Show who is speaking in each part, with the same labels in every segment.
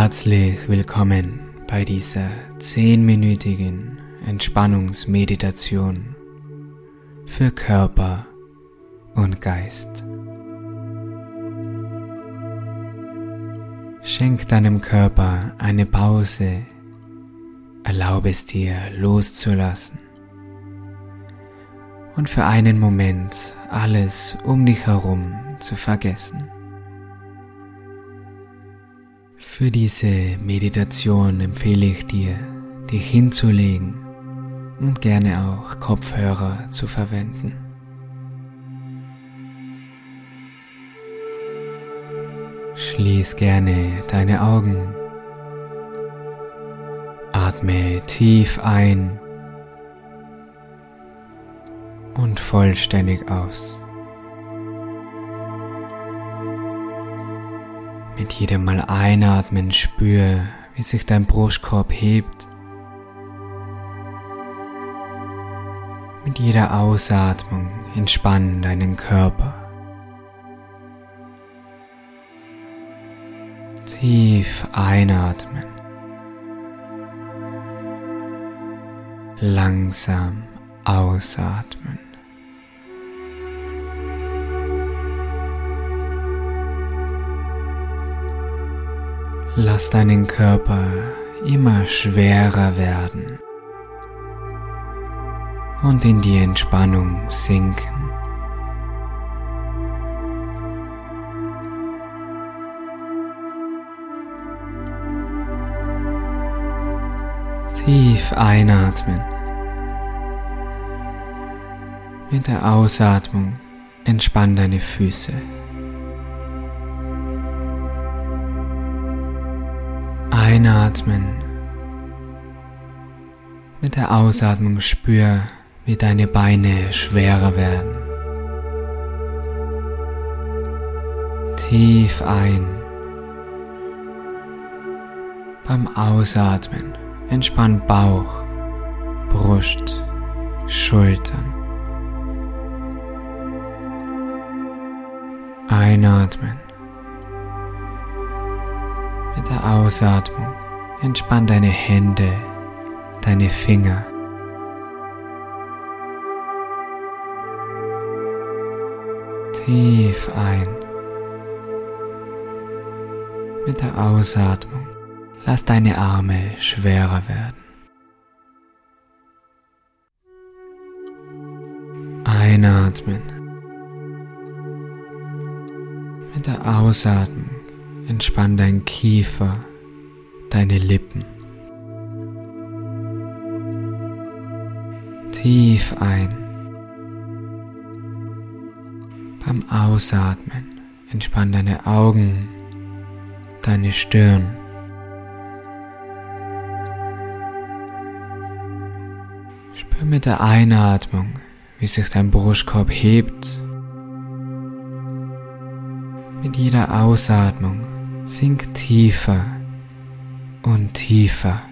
Speaker 1: Herzlich willkommen bei dieser zehnminütigen Entspannungsmeditation für Körper und Geist. Schenk deinem Körper eine Pause, erlaube es dir loszulassen und für einen Moment alles um dich herum zu vergessen. Für diese Meditation empfehle ich dir, dich hinzulegen und gerne auch Kopfhörer zu verwenden. Schließ gerne deine Augen. Atme tief ein und vollständig aus. Mit jedem Mal einatmen spür, wie sich dein Brustkorb hebt. Mit jeder Ausatmung entspann deinen Körper. Tief einatmen. Langsam ausatmen. Lass deinen Körper immer schwerer werden und in die Entspannung sinken. Tief einatmen. Mit der Ausatmung entspann deine Füße. Einatmen. Mit der Ausatmung spür, wie deine Beine schwerer werden. Tief ein. Beim Ausatmen entspann Bauch, Brust, Schultern. Einatmen. Mit der Ausatmung entspann deine Hände, deine Finger. Tief ein. Mit der Ausatmung lass deine Arme schwerer werden. Einatmen. Mit der Ausatmung Entspann dein Kiefer, deine Lippen. Tief ein. Beim Ausatmen entspann deine Augen, deine Stirn. Spür mit der Einatmung, wie sich dein Brustkorb hebt. Mit jeder Ausatmung Sink tiefer und tiefer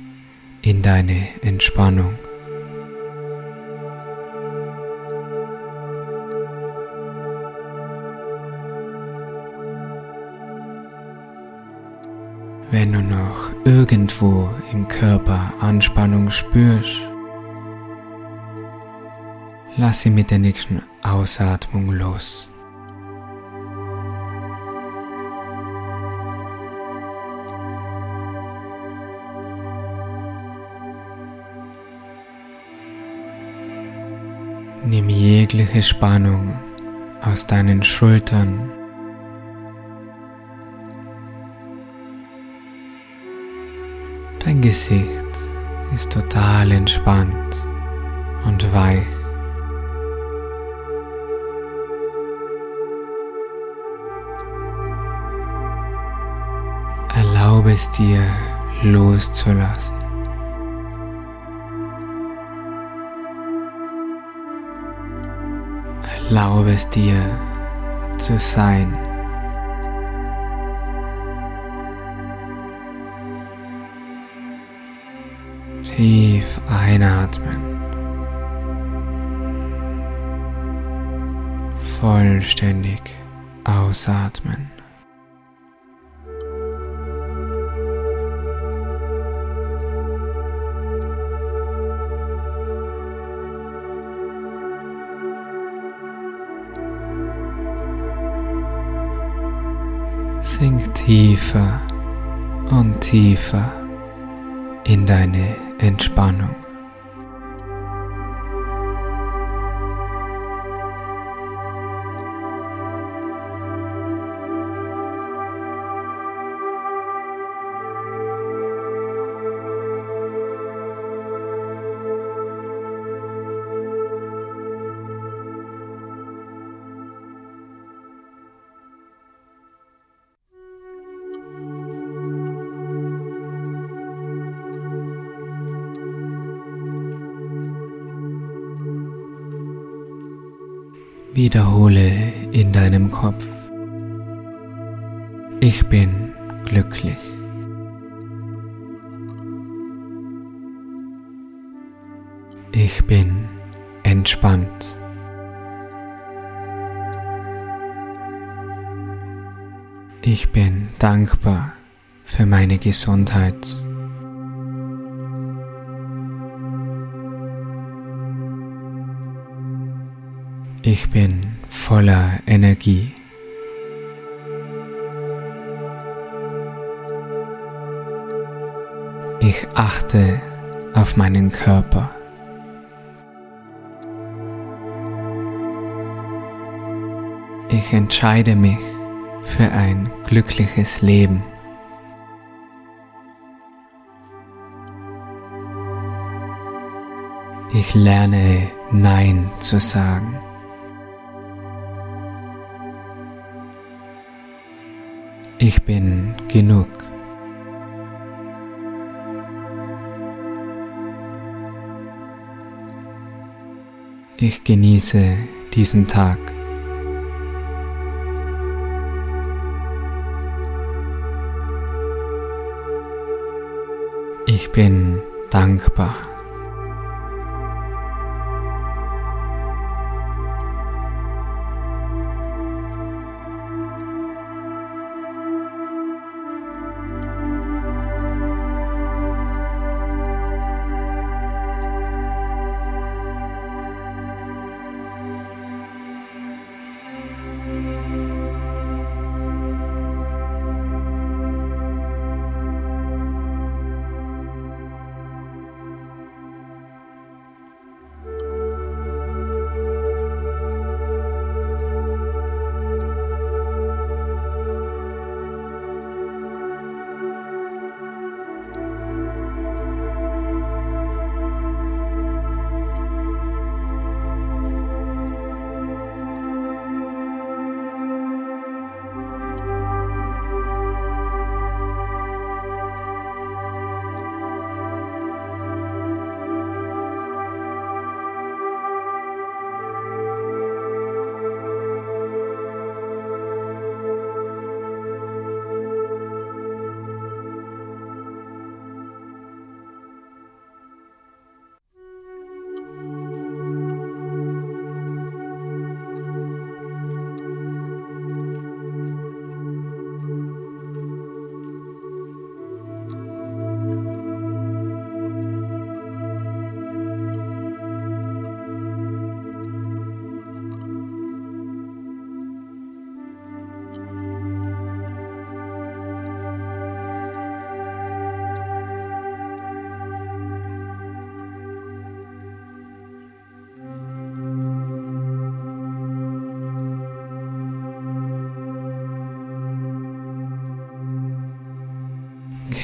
Speaker 1: in deine Entspannung. Wenn du noch irgendwo im Körper Anspannung spürst, lass sie mit der nächsten Ausatmung los. Nimm jegliche Spannung aus deinen Schultern. Dein Gesicht ist total entspannt und weich. Erlaube es dir loszulassen. Erlaube es dir zu sein. Tief einatmen. Vollständig ausatmen. Sink tiefer und tiefer in deine Entspannung. Wiederhole in deinem Kopf. Ich bin glücklich. Ich bin entspannt. Ich bin dankbar für meine Gesundheit. Ich bin voller Energie. Ich achte auf meinen Körper. Ich entscheide mich für ein glückliches Leben. Ich lerne Nein zu sagen. Ich bin genug. Ich genieße diesen Tag. Ich bin dankbar.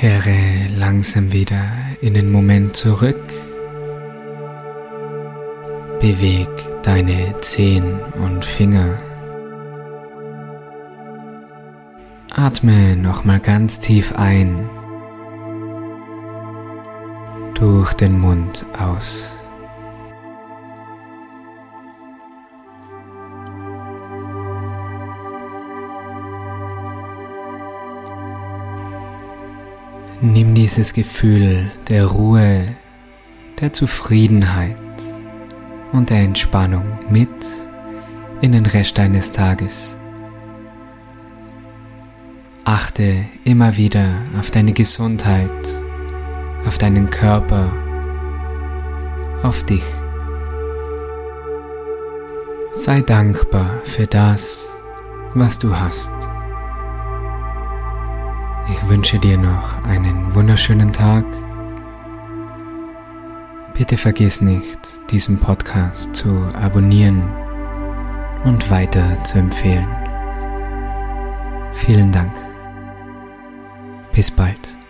Speaker 1: Kehre langsam wieder in den Moment zurück. Beweg deine Zehen und Finger. Atme nochmal ganz tief ein. Durch den Mund aus. Nimm dieses Gefühl der Ruhe, der Zufriedenheit und der Entspannung mit in den Rest deines Tages. Achte immer wieder auf deine Gesundheit, auf deinen Körper, auf dich. Sei dankbar für das, was du hast. Wünsche dir noch einen wunderschönen Tag. Bitte vergiss nicht, diesen Podcast zu abonnieren und weiter zu empfehlen. Vielen Dank. Bis bald.